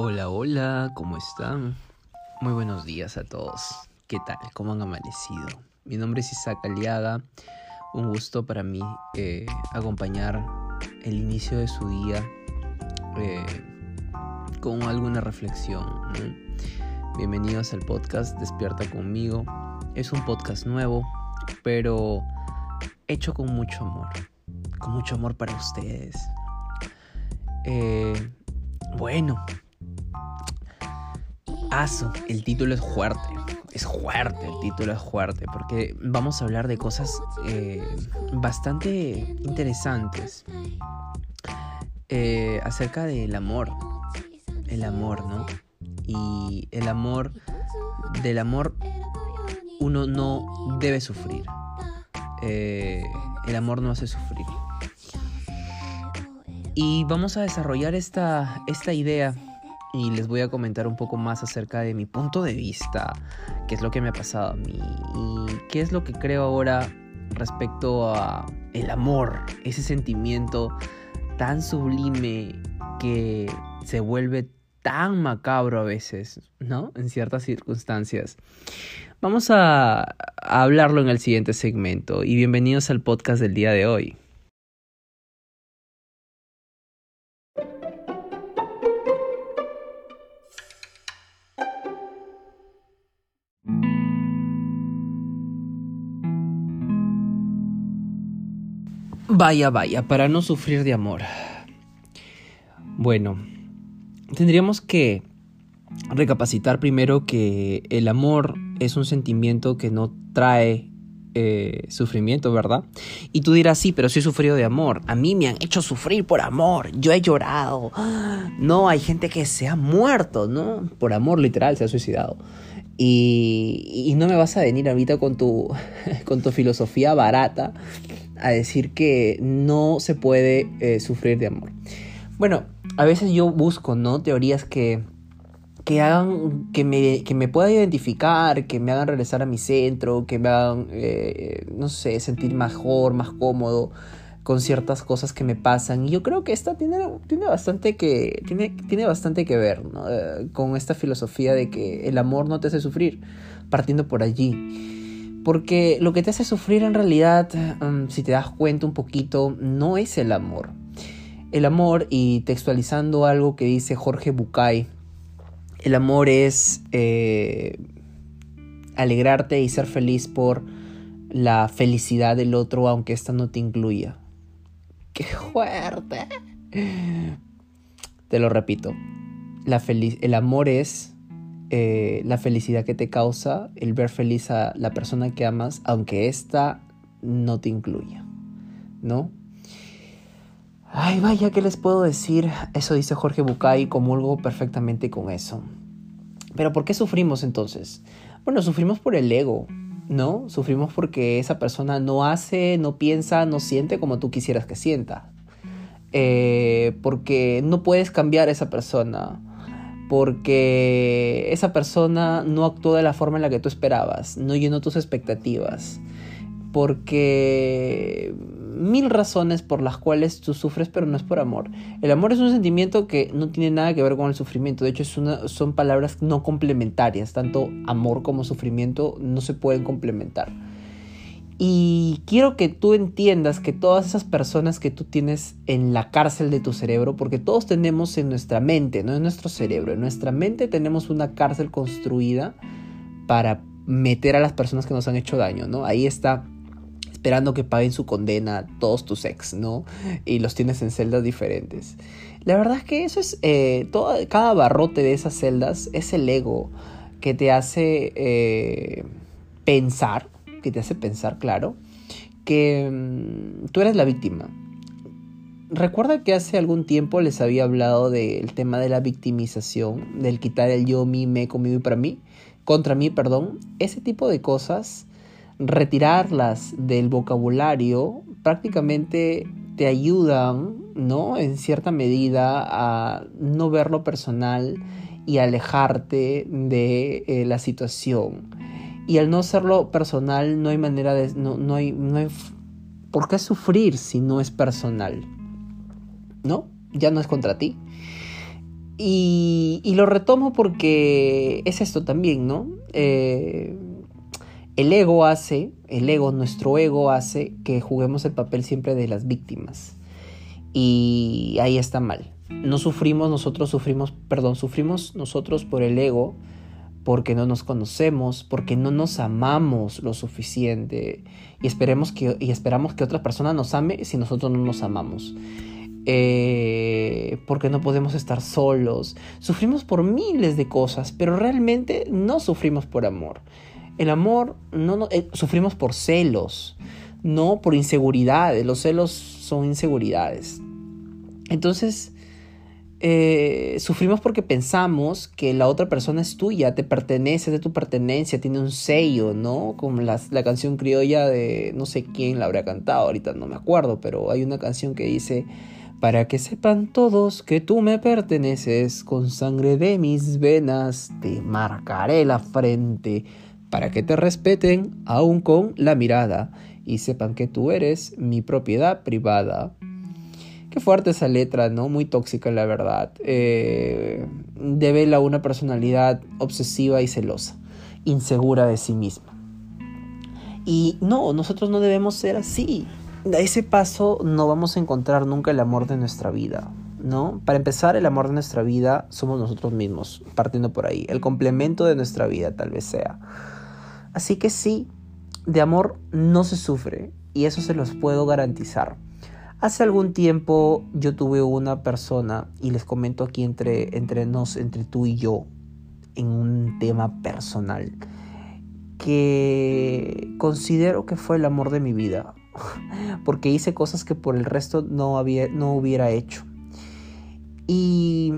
Hola, hola, ¿cómo están? Muy buenos días a todos. ¿Qué tal? ¿Cómo han amanecido? Mi nombre es Isaac Aliaga. Un gusto para mí eh, acompañar el inicio de su día eh, con alguna reflexión. Bienvenidos al podcast Despierta conmigo. Es un podcast nuevo, pero hecho con mucho amor. Con mucho amor para ustedes. Eh, bueno, Aso, el título es fuerte. Es fuerte, el título es fuerte, porque vamos a hablar de cosas eh, bastante interesantes eh, acerca del amor. El amor, ¿no? Y el amor, del amor uno no debe sufrir. Eh, el amor no hace sufrir. Y vamos a desarrollar esta, esta idea y les voy a comentar un poco más acerca de mi punto de vista, qué es lo que me ha pasado a mí y qué es lo que creo ahora respecto a el amor, ese sentimiento tan sublime que se vuelve tan macabro a veces, ¿no? En ciertas circunstancias. Vamos a, a hablarlo en el siguiente segmento y bienvenidos al podcast del día de hoy. Vaya, vaya, para no sufrir de amor. Bueno, tendríamos que recapacitar primero que el amor es un sentimiento que no trae eh, sufrimiento, ¿verdad? Y tú dirás, sí, pero sí he sufrido de amor. A mí me han hecho sufrir por amor. Yo he llorado. No, hay gente que se ha muerto, ¿no? Por amor, literal, se ha suicidado. Y, y no me vas a venir ahorita con tu, con tu filosofía barata a decir que no se puede eh, sufrir de amor. Bueno, a veces yo busco, ¿no? Teorías que, que hagan, que me, que me pueda identificar, que me hagan regresar a mi centro, que me hagan, eh, no sé, sentir mejor, más cómodo con ciertas cosas que me pasan. Y yo creo que esta tiene, tiene, bastante, que, tiene, tiene bastante que ver ¿no? Eh, con esta filosofía de que el amor no te hace sufrir, partiendo por allí. Porque lo que te hace sufrir en realidad, mm, si te das cuenta un poquito, no es el amor. El amor, y textualizando algo que dice Jorge Bucay, el amor es eh, alegrarte y ser feliz por la felicidad del otro, aunque ésta no te incluya. ¡Qué fuerte! Te lo repito. La el amor es eh, la felicidad que te causa el ver feliz a la persona que amas, aunque ésta no te incluya, ¿no? Ay, vaya, ¿qué les puedo decir? Eso dice Jorge Bucay, comulgo perfectamente con eso. Pero ¿por qué sufrimos entonces? Bueno, sufrimos por el ego, ¿no? Sufrimos porque esa persona no hace, no piensa, no siente como tú quisieras que sienta. Eh, porque no puedes cambiar a esa persona porque esa persona no actuó de la forma en la que tú esperabas, no llenó tus expectativas, porque mil razones por las cuales tú sufres, pero no es por amor. El amor es un sentimiento que no tiene nada que ver con el sufrimiento, de hecho son palabras no complementarias, tanto amor como sufrimiento no se pueden complementar. Y quiero que tú entiendas que todas esas personas que tú tienes en la cárcel de tu cerebro, porque todos tenemos en nuestra mente, no en nuestro cerebro, en nuestra mente tenemos una cárcel construida para meter a las personas que nos han hecho daño, ¿no? Ahí está esperando que paguen su condena todos tus ex, ¿no? Y los tienes en celdas diferentes. La verdad es que eso es, eh, cada barrote de esas celdas es el ego que te hace eh, pensar que te hace pensar, claro, que mm, tú eres la víctima. Recuerda que hace algún tiempo les había hablado del tema de la victimización, del quitar el yo, mi, me, conmigo y para mí, contra mí, perdón. Ese tipo de cosas, retirarlas del vocabulario, prácticamente te ayudan, ¿no? En cierta medida a no verlo personal y alejarte de eh, la situación. Y al no serlo personal, no hay manera de. No, no, hay, no hay. ¿Por qué sufrir si no es personal? ¿No? Ya no es contra ti. Y, y, lo retomo porque es esto también, ¿no? Eh, el ego hace, el ego, nuestro ego hace que juguemos el papel siempre de las víctimas. Y ahí está mal. No sufrimos, nosotros sufrimos, perdón, sufrimos nosotros por el ego, porque no nos conocemos, porque no nos amamos lo suficiente y, esperemos que, y esperamos que otra persona nos ame si nosotros no nos amamos. Eh, porque no podemos estar solos. Sufrimos por miles de cosas, pero realmente no sufrimos por amor. El amor, no, eh, sufrimos por celos, no por inseguridades. Los celos son inseguridades. Entonces, eh, sufrimos porque pensamos que la otra persona es tuya, te pertenece, es de tu pertenencia, tiene un sello, ¿no? Como la, la canción criolla de no sé quién la habrá cantado, ahorita no me acuerdo, pero hay una canción que dice, para que sepan todos que tú me perteneces, con sangre de mis venas te marcaré la frente, para que te respeten aún con la mirada y sepan que tú eres mi propiedad privada. Fuerte esa letra, ¿no? Muy tóxica, la verdad. Eh, devela una personalidad obsesiva y celosa, insegura de sí misma. Y no, nosotros no debemos ser así. A ese paso no vamos a encontrar nunca el amor de nuestra vida, ¿no? Para empezar, el amor de nuestra vida somos nosotros mismos, partiendo por ahí. El complemento de nuestra vida tal vez sea. Así que sí, de amor no se sufre y eso se los puedo garantizar. Hace algún tiempo yo tuve una persona, y les comento aquí entre, entre nos, entre tú y yo, en un tema personal, que considero que fue el amor de mi vida, porque hice cosas que por el resto no, había, no hubiera hecho. Y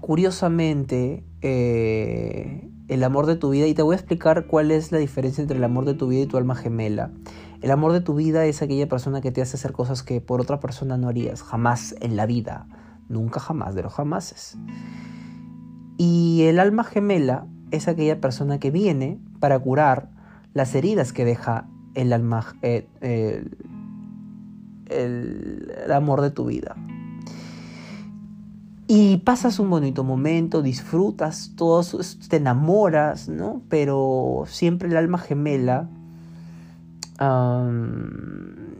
curiosamente, eh, el amor de tu vida, y te voy a explicar cuál es la diferencia entre el amor de tu vida y tu alma gemela. El amor de tu vida es aquella persona que te hace hacer cosas que por otra persona no harías, jamás en la vida, nunca jamás de los jamases. Y el alma gemela es aquella persona que viene para curar las heridas que deja el alma, eh, el amor de tu vida. Y pasas un bonito momento, disfrutas, todo, te enamoras, ¿no? Pero siempre el alma gemela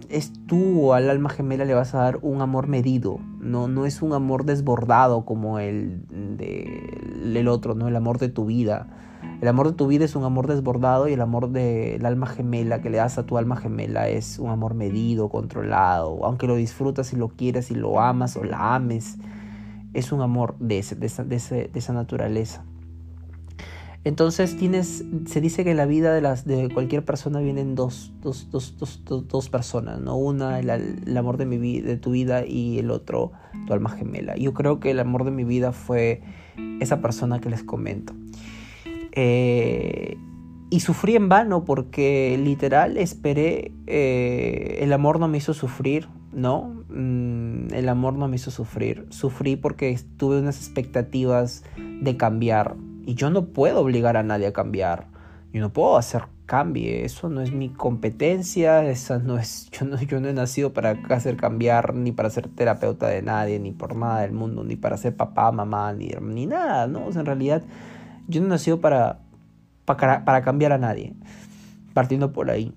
es tú al alma gemela le vas a dar un amor medido, no, no es un amor desbordado como el del otro, ¿no? El amor de tu vida. El amor de tu vida es un amor desbordado y el amor del alma gemela que le das a tu alma gemela es un amor medido, controlado, aunque lo disfrutas y lo quieras y lo amas o la ames, es un amor de, de, esa, de, de esa naturaleza. Entonces tienes, se dice que la vida de, las, de cualquier persona vienen dos, dos, dos, dos personas, ¿no? Una, el, amor de, mi, de tu vida y el otro, tu alma gemela. Yo creo que el amor de mi vida fue esa persona que les comento. Eh, y sufrí en vano porque literal esperé, eh, el amor no me hizo sufrir, ¿no? Mm, el amor no me hizo sufrir. Sufrí porque tuve unas expectativas de cambiar, y yo no puedo obligar a nadie a cambiar. Yo no puedo hacer cambie. Eso no es mi competencia. Esa no es, yo, no, yo no he nacido para hacer cambiar, ni para ser terapeuta de nadie, ni por nada del mundo, ni para ser papá, mamá, ni, ni nada. ¿no? en realidad, yo no he nacido para, para, para cambiar a nadie. Partiendo por ahí.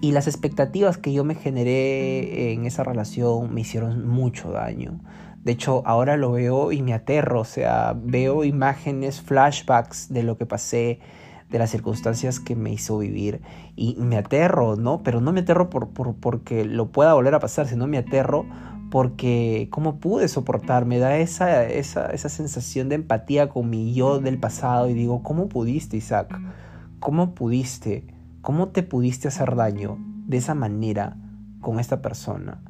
Y las expectativas que yo me generé en esa relación me hicieron mucho daño. De hecho, ahora lo veo y me aterro, o sea, veo imágenes, flashbacks de lo que pasé, de las circunstancias que me hizo vivir y me aterro, ¿no? Pero no me aterro por, porque lo pueda volver a pasar, sino me aterro porque cómo pude soportar, me da esa, esa, esa sensación de empatía con mi yo del pasado y digo, ¿cómo pudiste, Isaac? ¿Cómo pudiste? ¿Cómo te pudiste hacer daño de esa manera con esta persona?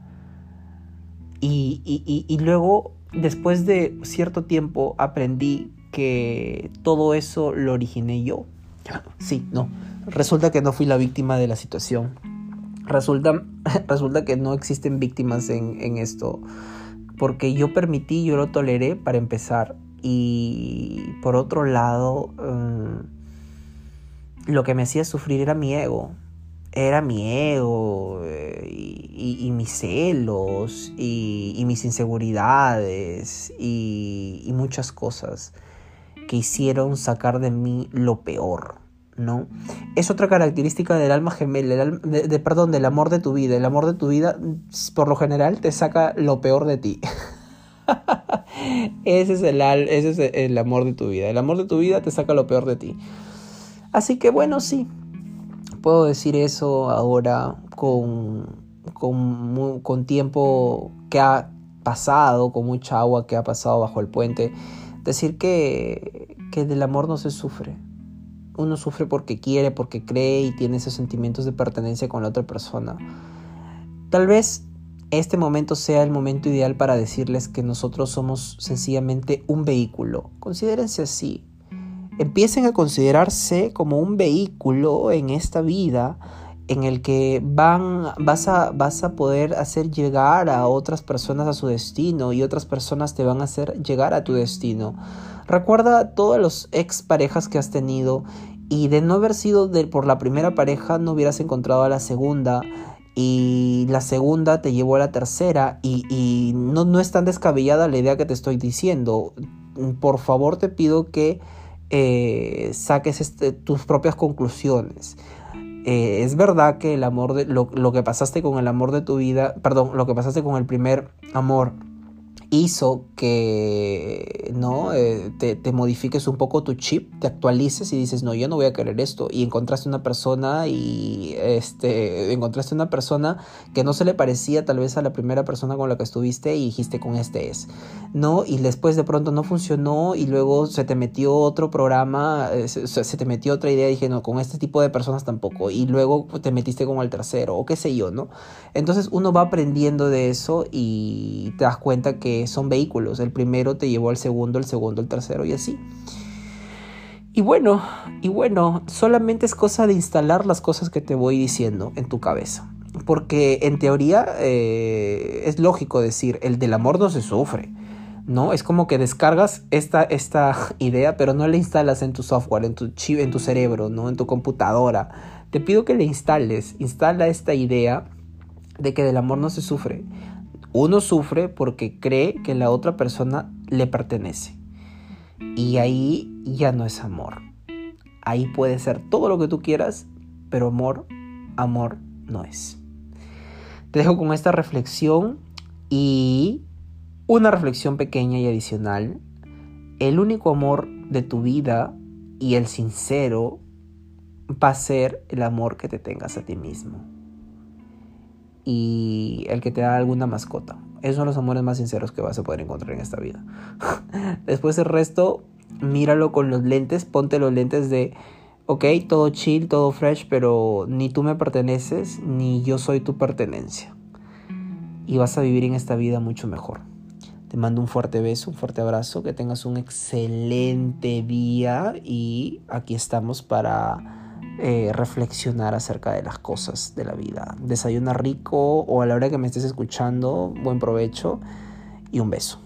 Y, luego, después de cierto tiempo, aprendí que todo eso lo originé yo. Sí, no. Resulta que no fui la víctima de la situación. Resulta, resulta que no existen víctimas en, esto. Porque yo permití, yo lo toleré para empezar. Y por otro lado, mm, lo que me hacía sufrir era mi ego. Era mi ego eh, y, mis celos y, mis inseguridades y, muchas cosas que hicieron sacar de mí lo peor, ¿no? Es otra característica del alma gemela, de, perdón, del amor de tu vida. El amor de tu vida, por lo general, te saca lo peor de ti. ese, es el, ese es el amor de tu vida. El amor de tu vida te saca lo peor de ti. Así que bueno, sí, puedo decir eso ahora con, con, tiempo que ha pasado, con mucha agua que ha pasado bajo el puente. Decir que, que del amor no se sufre. Uno sufre porque quiere, porque cree y tiene esos sentimientos de pertenencia con la otra persona. Tal vez este momento sea el momento ideal para decirles que nosotros somos sencillamente un vehículo. Considérense así, empiecen a considerarse como un vehículo en esta vida en el que van, vas, a, vas a poder hacer llegar a otras personas a su destino y otras personas te van a hacer llegar a tu destino. Recuerda todas las ex parejas que has tenido y de no haber sido por la primera pareja no hubieras encontrado a la segunda y la segunda te llevó a la tercera y, y no, no es tan descabellada la idea que te estoy diciendo. Por favor te pido que eh, saques este, tus propias conclusiones. Eh, es verdad que el amor de lo, lo, que pasaste con el amor de tu vida, perdón, lo que pasaste con el primer amor hizo que no eh, te, modifiques un poco tu chip, te actualices y dices, no, yo no voy a querer esto. Y encontraste una persona y este, encontraste una persona que no se le parecía tal vez a la primera persona con la que estuviste y dijiste, con este es. ¿No? Y después de pronto no funcionó y luego se te metió otro programa, eh, se, te metió otra idea y dije, no, con este tipo de personas tampoco. Y luego te metiste con el tercero o qué sé yo, ¿no? Entonces uno va aprendiendo de eso y te das cuenta que son vehículos. El primero te llevó al segundo, el segundo al tercero y así. Y bueno, y bueno, solamente es cosa de instalar las cosas que te voy diciendo en tu cabeza. Porque en teoría eh, es lógico decir, el del amor no se sufre. ¿no? Es como que descargas esta, esta idea, pero no la instalas en tu software, en tu chip, en tu cerebro, ¿no? En tu computadora. Te pido que le instales, instala esta idea de que del amor no se sufre. Uno sufre porque cree que la otra persona le pertenece. Y ahí ya no es amor. Ahí puede ser todo lo que tú quieras, pero amor, amor no es. Te dejo con esta reflexión y una reflexión pequeña y adicional. El único amor de tu vida y el sincero va a ser el amor que te tengas a ti mismo y el que te da alguna mascota. Esos son los amores más sinceros que vas a poder encontrar en esta vida. Después el resto, míralo con los lentes, ponte los lentes de, ok, todo chill, todo fresh, pero ni tú me perteneces, ni yo soy tu pertenencia. Y vas a vivir en esta vida mucho mejor. Te mando un fuerte beso, un fuerte abrazo, que tengas un excelente día y aquí estamos para eh, reflexionar acerca de las cosas de la vida. Desayuna rico o a la hora que me estés escuchando, buen provecho y un beso.